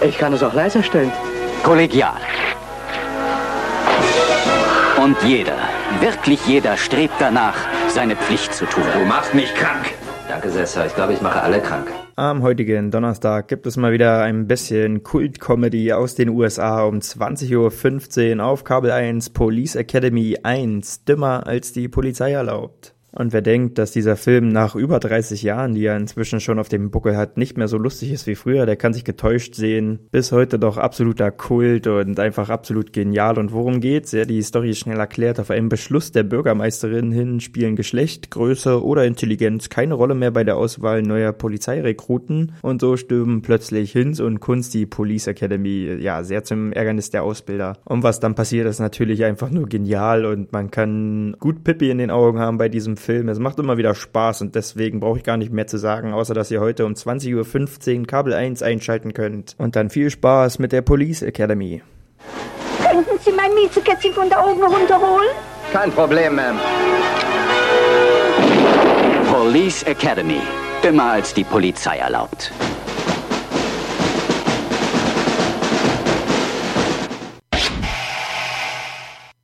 Ich kann es auch leiser stellen. Kollegial. Und jeder, wirklich jeder strebt danach, seine Pflicht zu tun. Du machst mich krank. Danke, Sessa. Ich glaube, ich mache alle krank. Am heutigen Donnerstag gibt es mal wieder ein bisschen Kult-Comedy aus den USA um 20.15 Uhr auf Kabel 1 Police Academy 1, dümmer als die Polizei erlaubt. Und wer denkt, dass dieser Film nach über 30 Jahren, die er inzwischen schon auf dem Buckel hat, nicht mehr so lustig ist wie früher, der kann sich getäuscht sehen. Bis heute doch absoluter Kult und einfach absolut genial. Und worum geht's? Ja, die Story ist schnell erklärt. Auf einen Beschluss der Bürgermeisterin hin spielen Geschlecht, Größe oder Intelligenz keine Rolle mehr bei der Auswahl neuer Polizeirekruten. Und so stürmen plötzlich Hinz und Kunst die Police Academy, ja, sehr zum Ärgernis der Ausbilder. Und was dann passiert, ist natürlich einfach nur genial und man kann gut Pippi in den Augen haben bei diesem Film. Film. Es macht immer wieder Spaß und deswegen brauche ich gar nicht mehr zu sagen, außer dass ihr heute um 20.15 Uhr Kabel 1 einschalten könnt. Und dann viel Spaß mit der Police Academy. Könnten Sie mein Miezekätzchen von da oben runterholen? Kein Problem, Ma'am. Police Academy. Dümmer als die Polizei erlaubt.